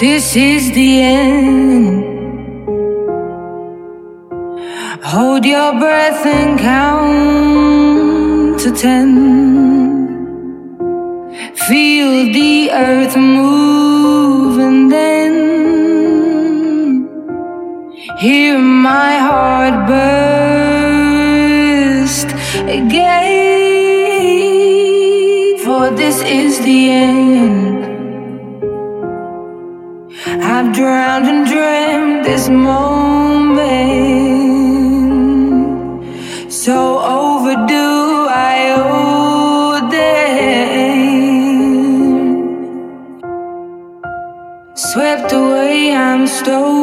This is the end. Hold your breath and count to ten. Feel the earth move and then hear my heart burst again. For this is the end. Drowned and dreamt this moment. So overdue, I owe them. Swept away, I'm stolen.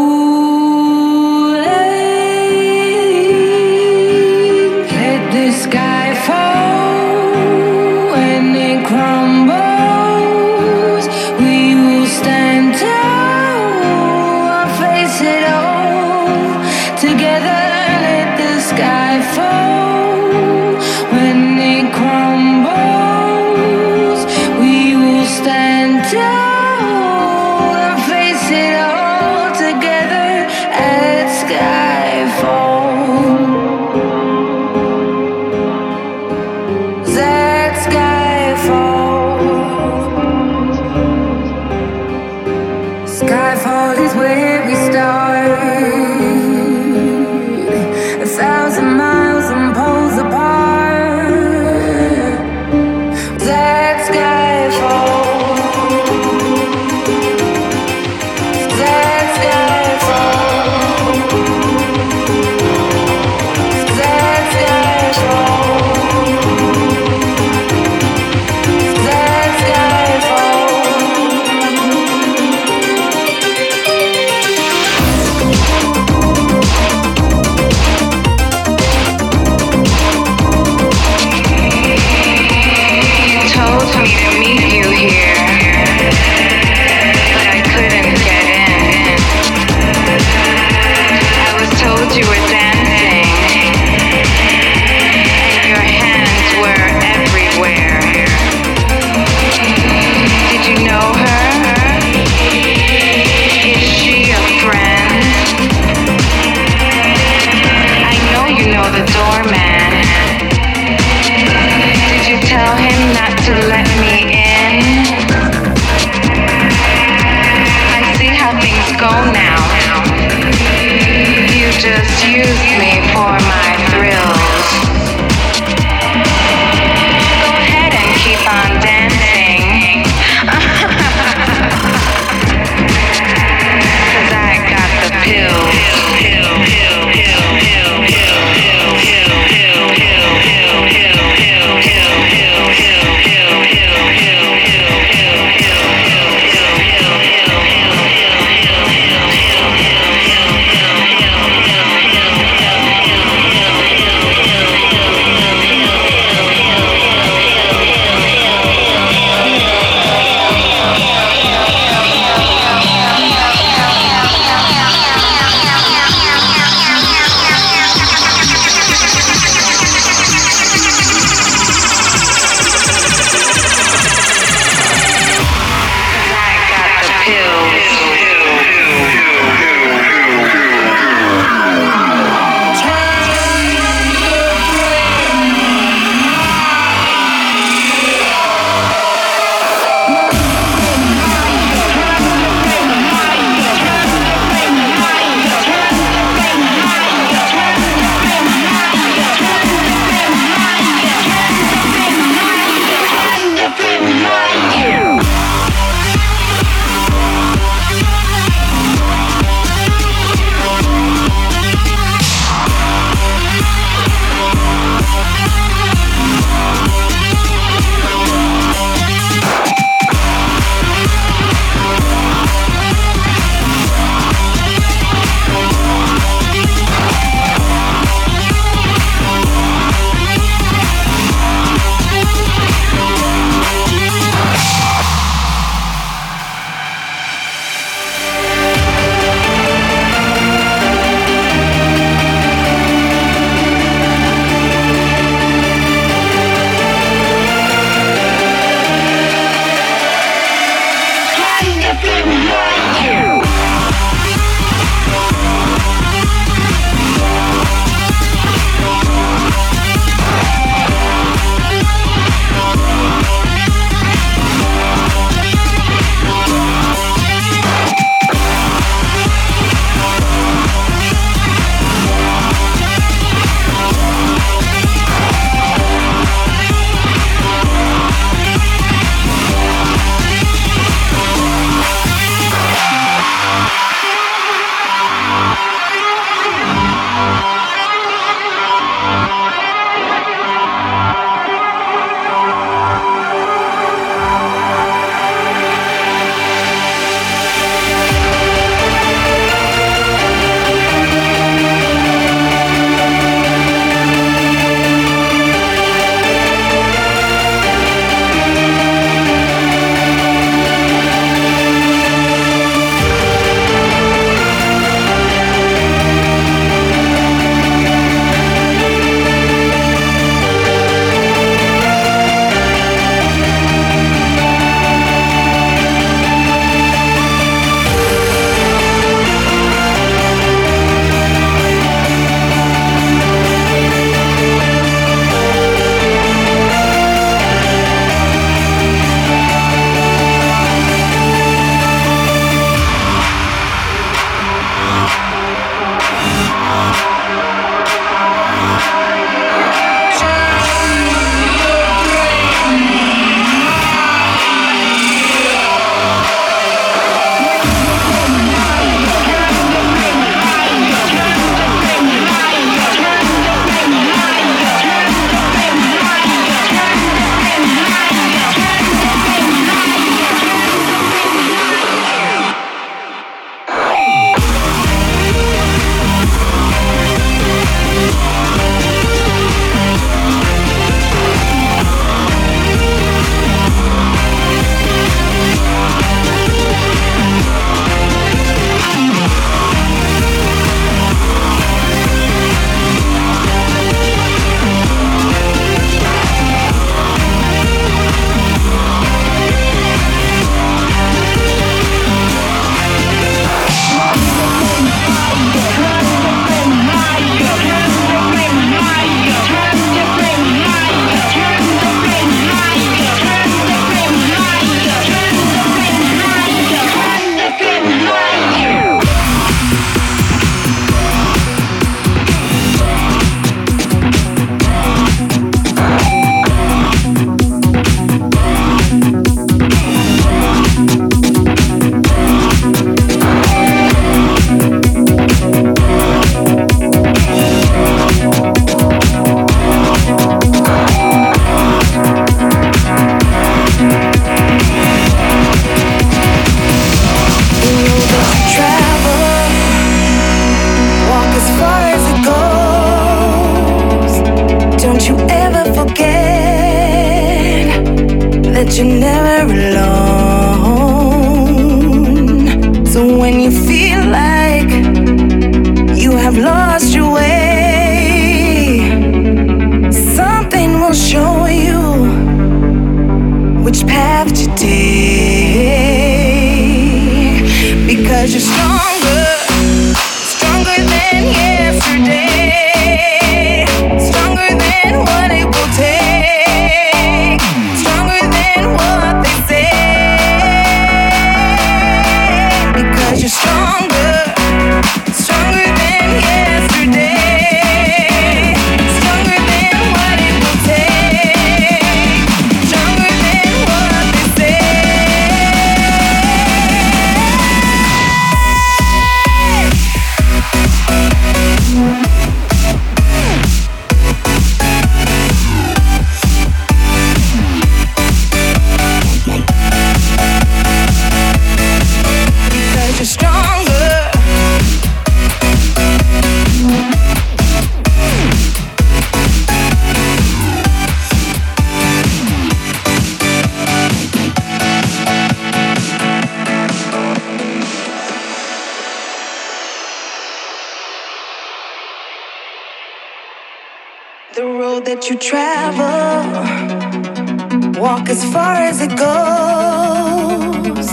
walk as far as it goes.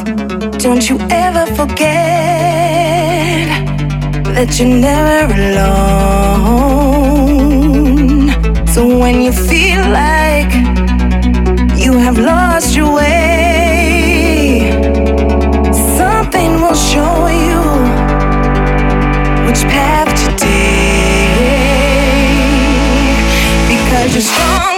Don't you ever forget that you're never alone. So when you feel like you have lost your way, something will show you which path to take. Because you're strong.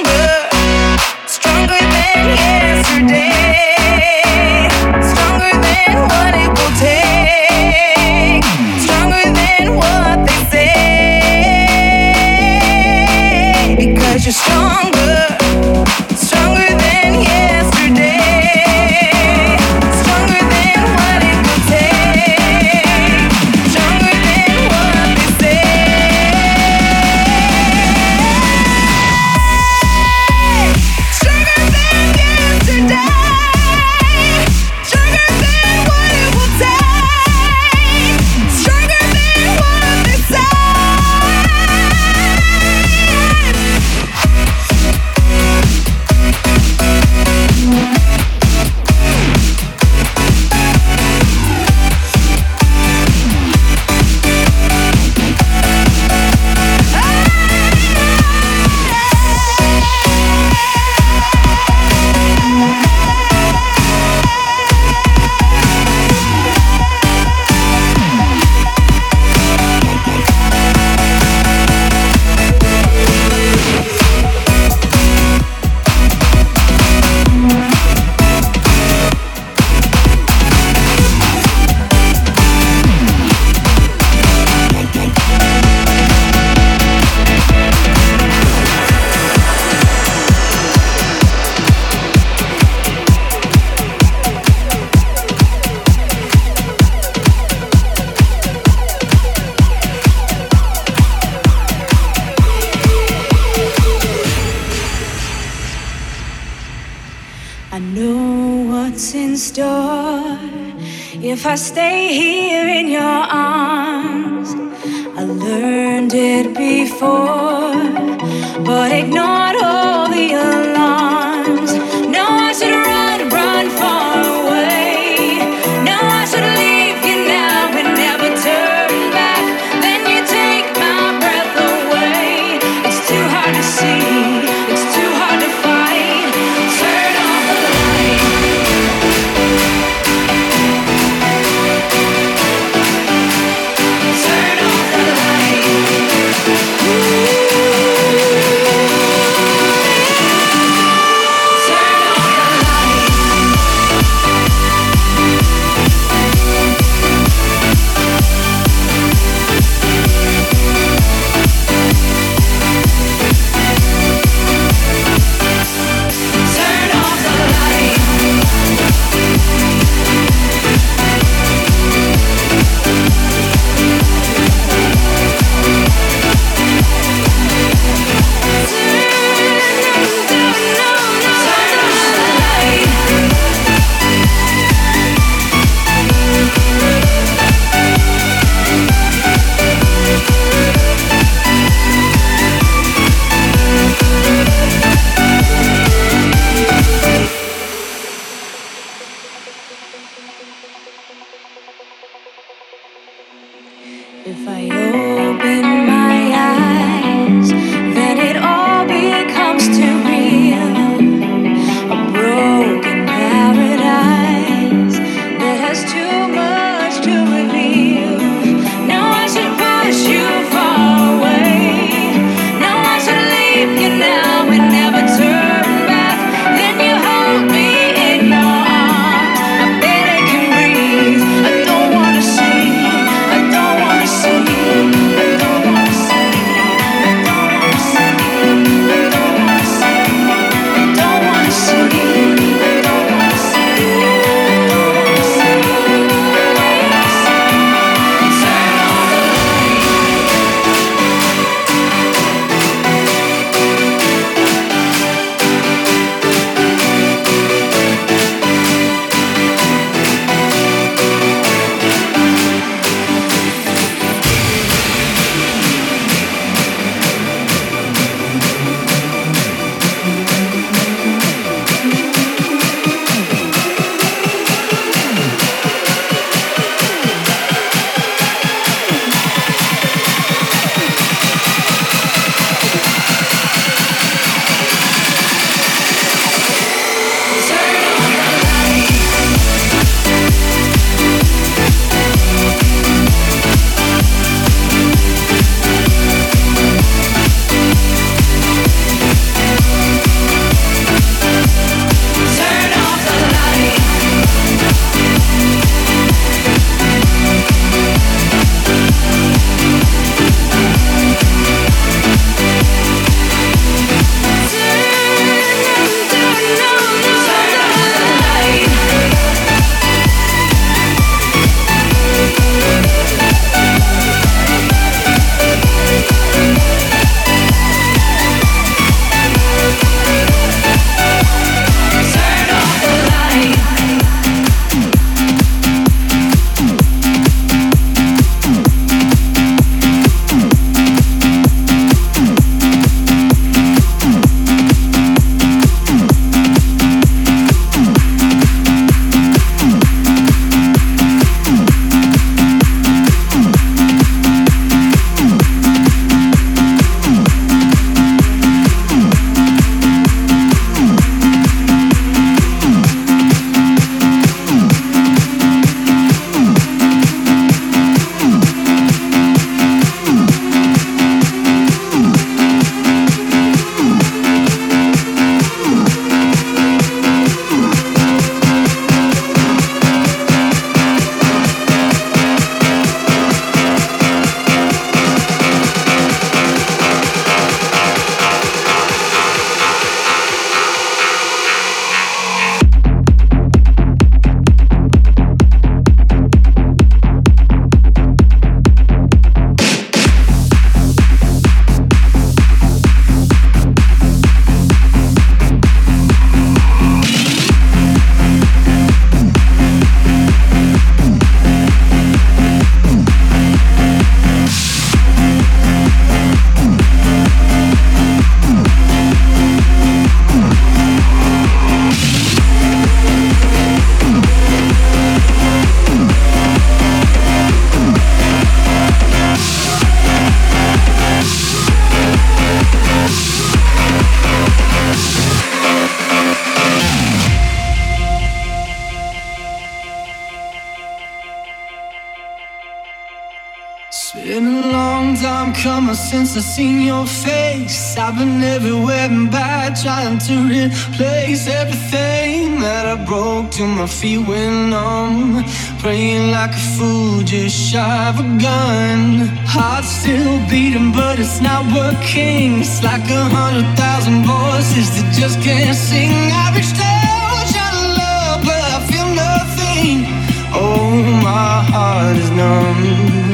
Since I seen your face. I've been everywhere and back, trying to replace everything that I broke till my feet went numb. Praying like a fool, just shy of a gun. Heart still beating, but it's not working. It's like a hundred thousand voices that just can't sing. I reached out, to love, but I feel nothing. Oh, my heart is numb.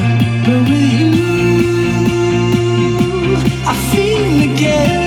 Feel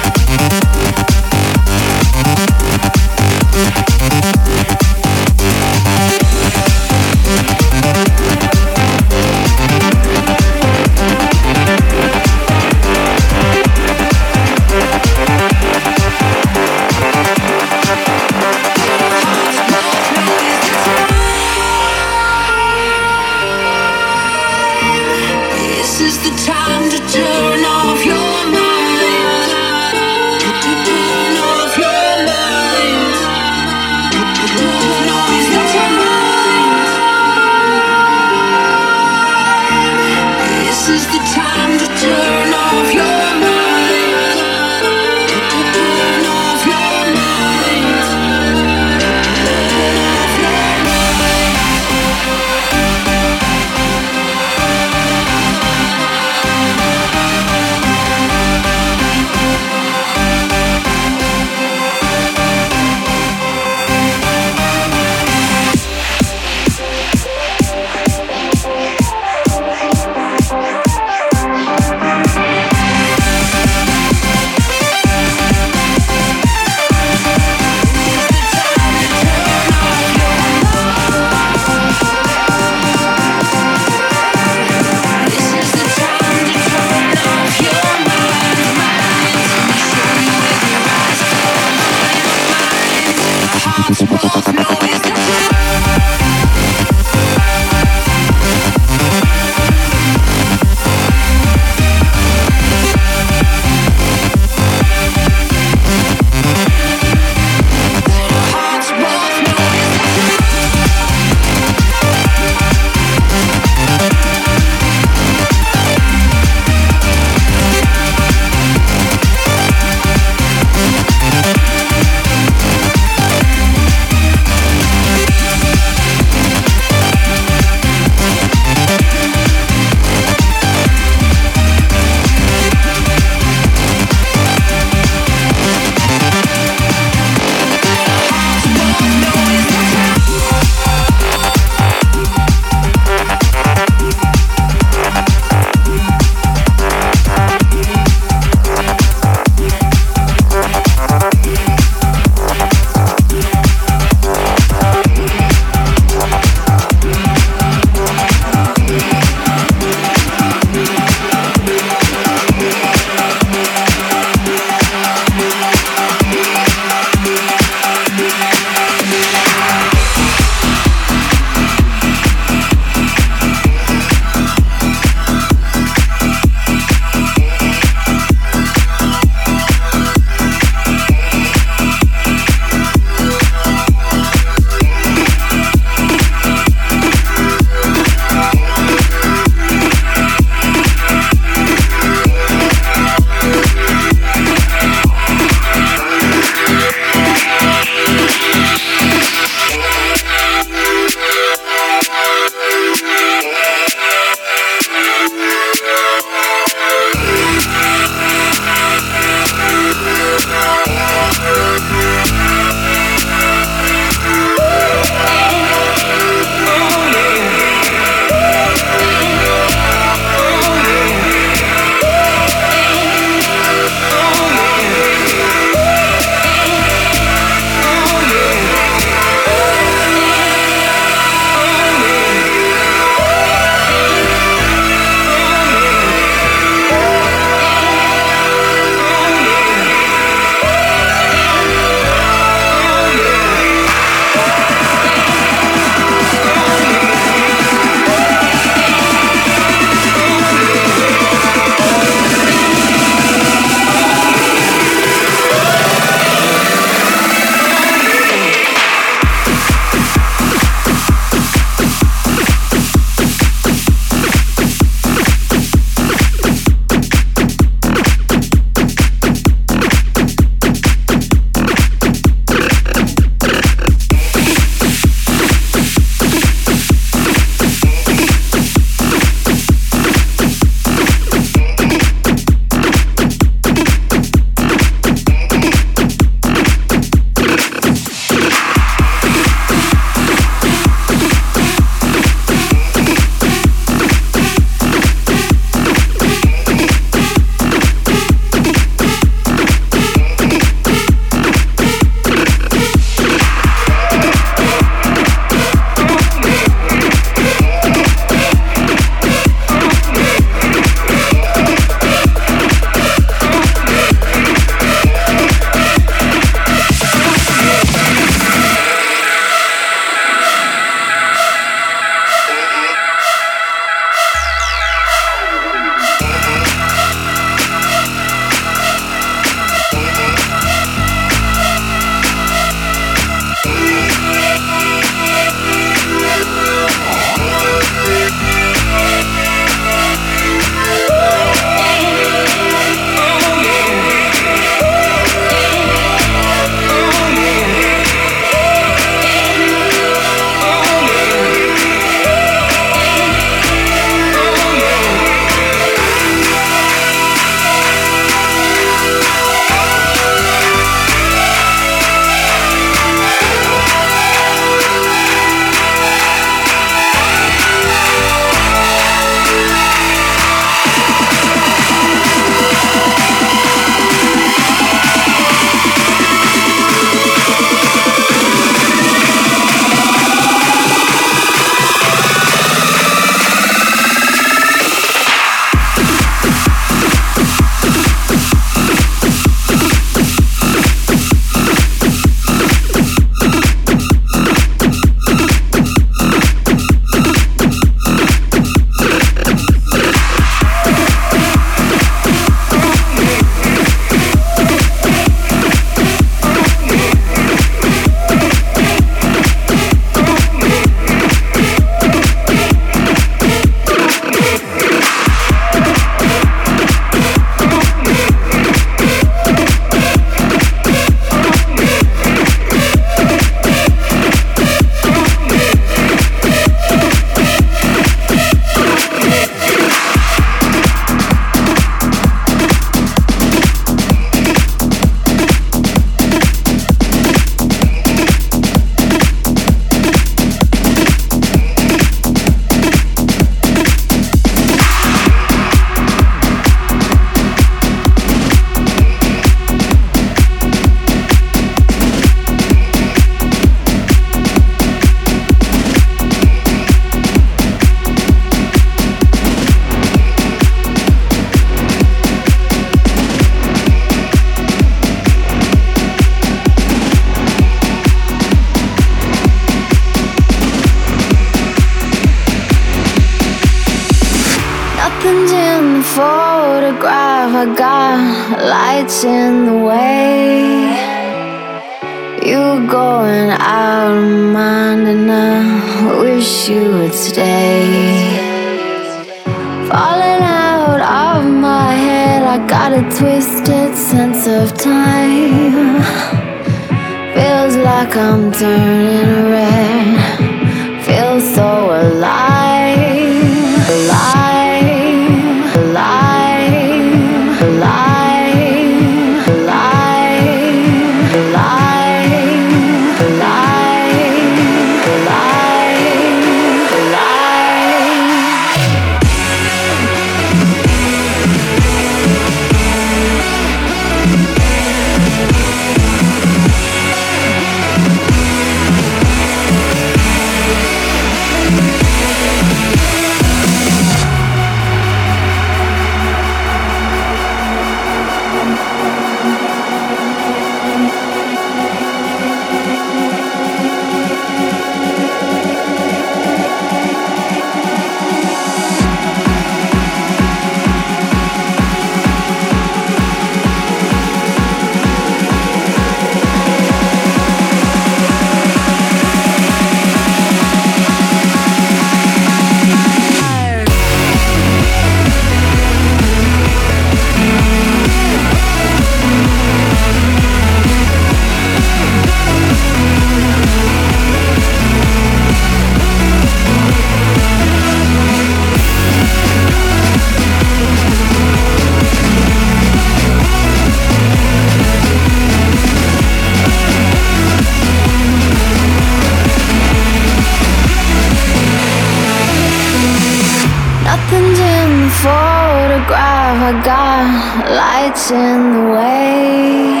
in the way.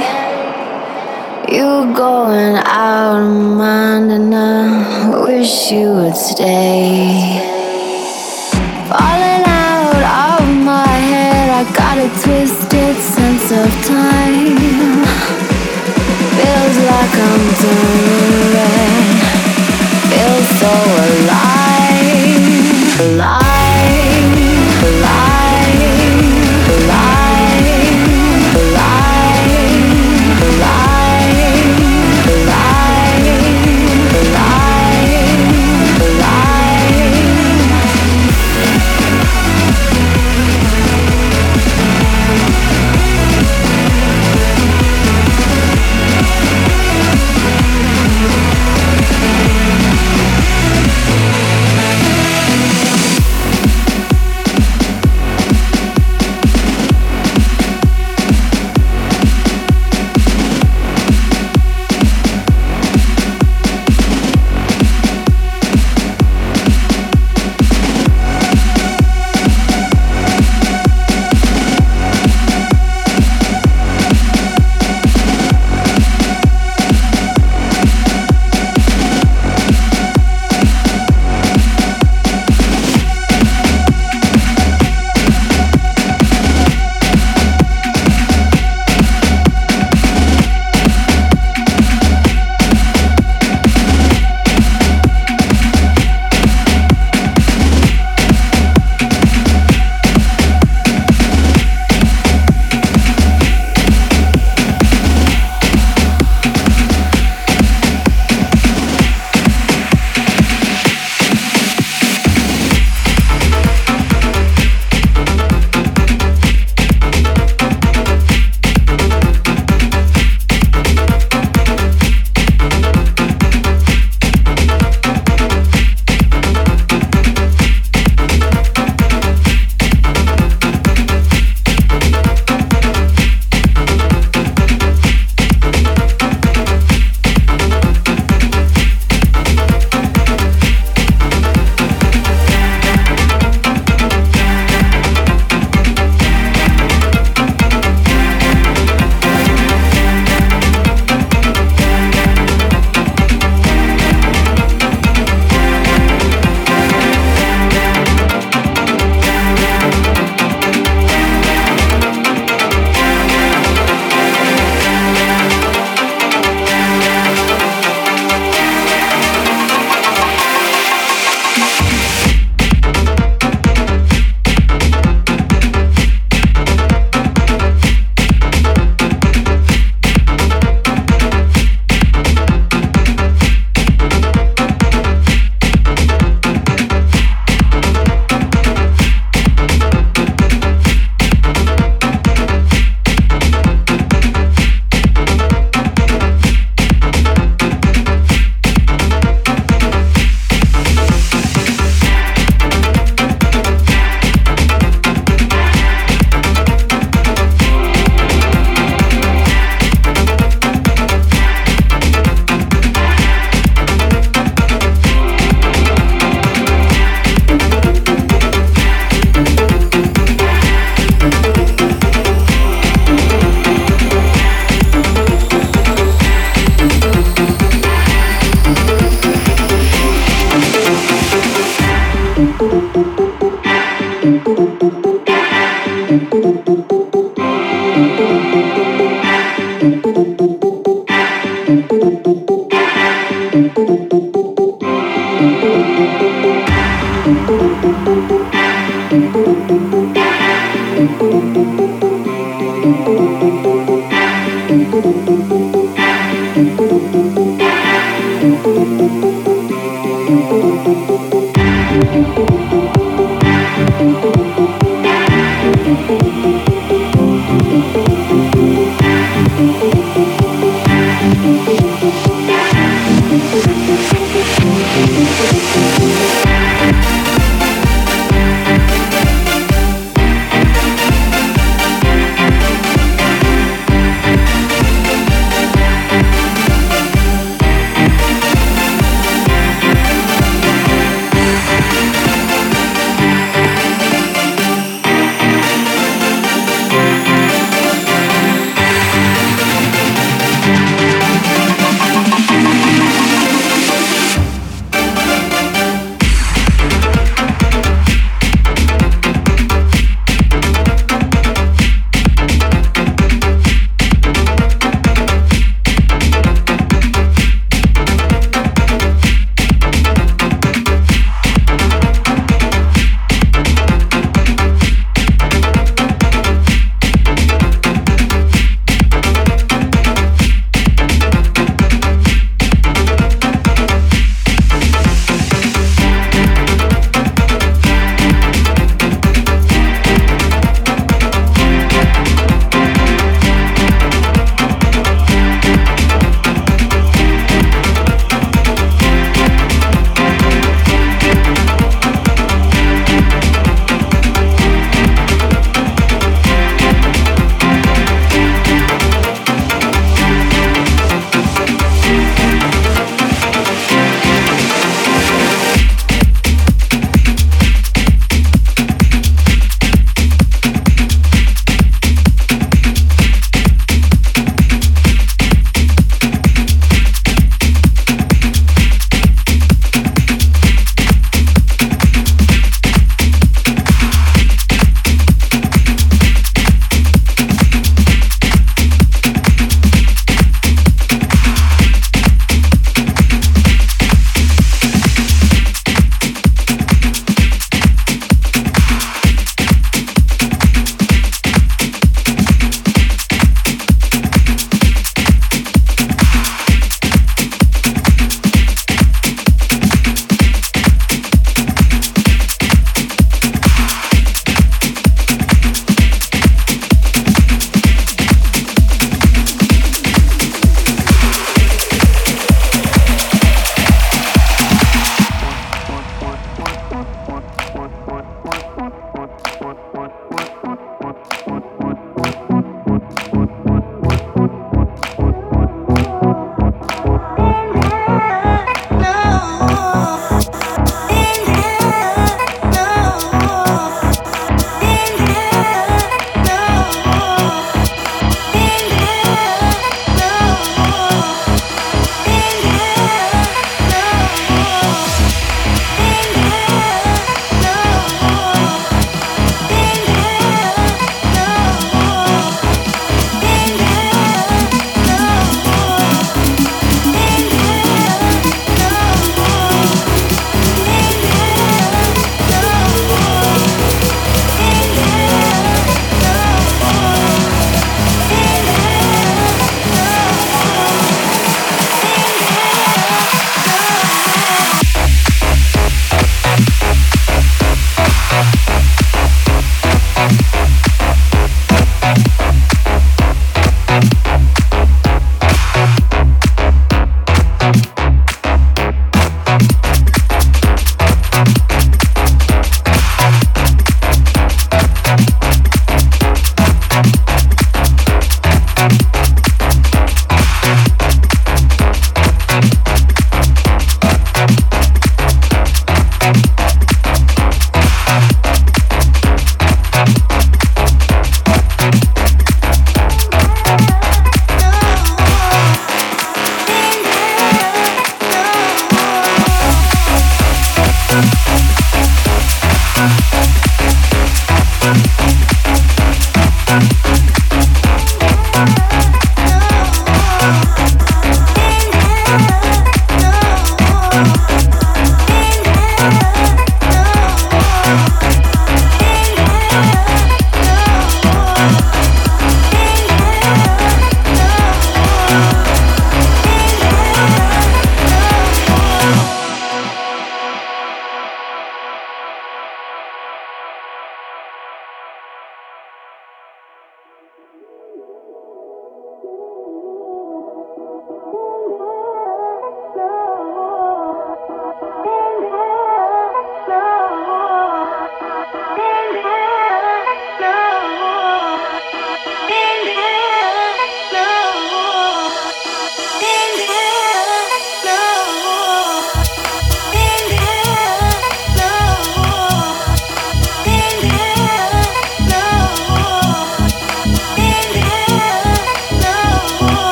You going out of mind, and I wish you would stay.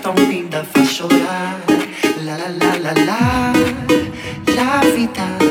tão linda faz chorar. La la la la la, la vida.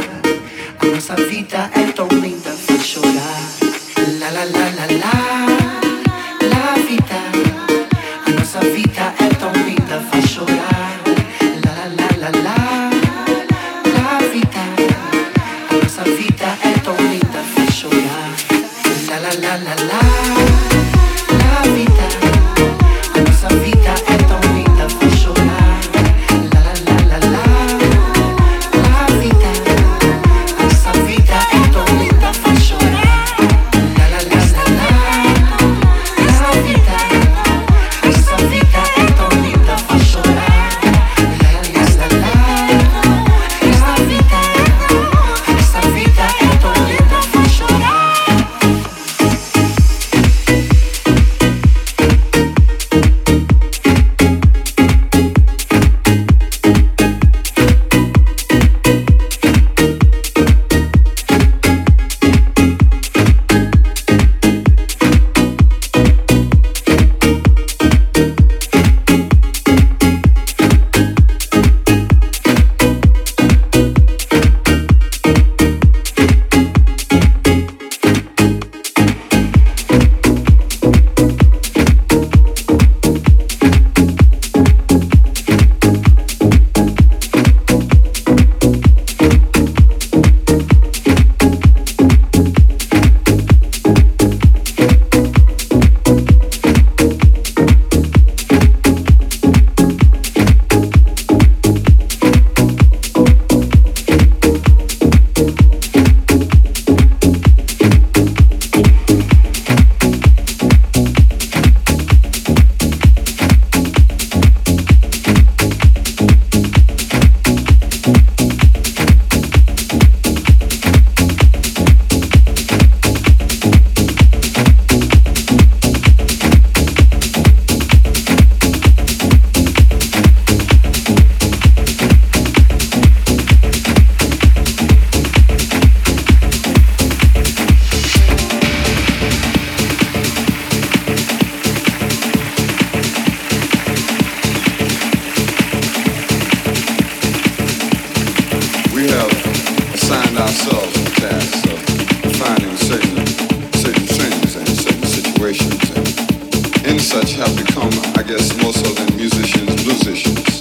guess more so than musicians, musicians,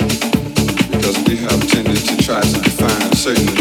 because we have tended to try to define certain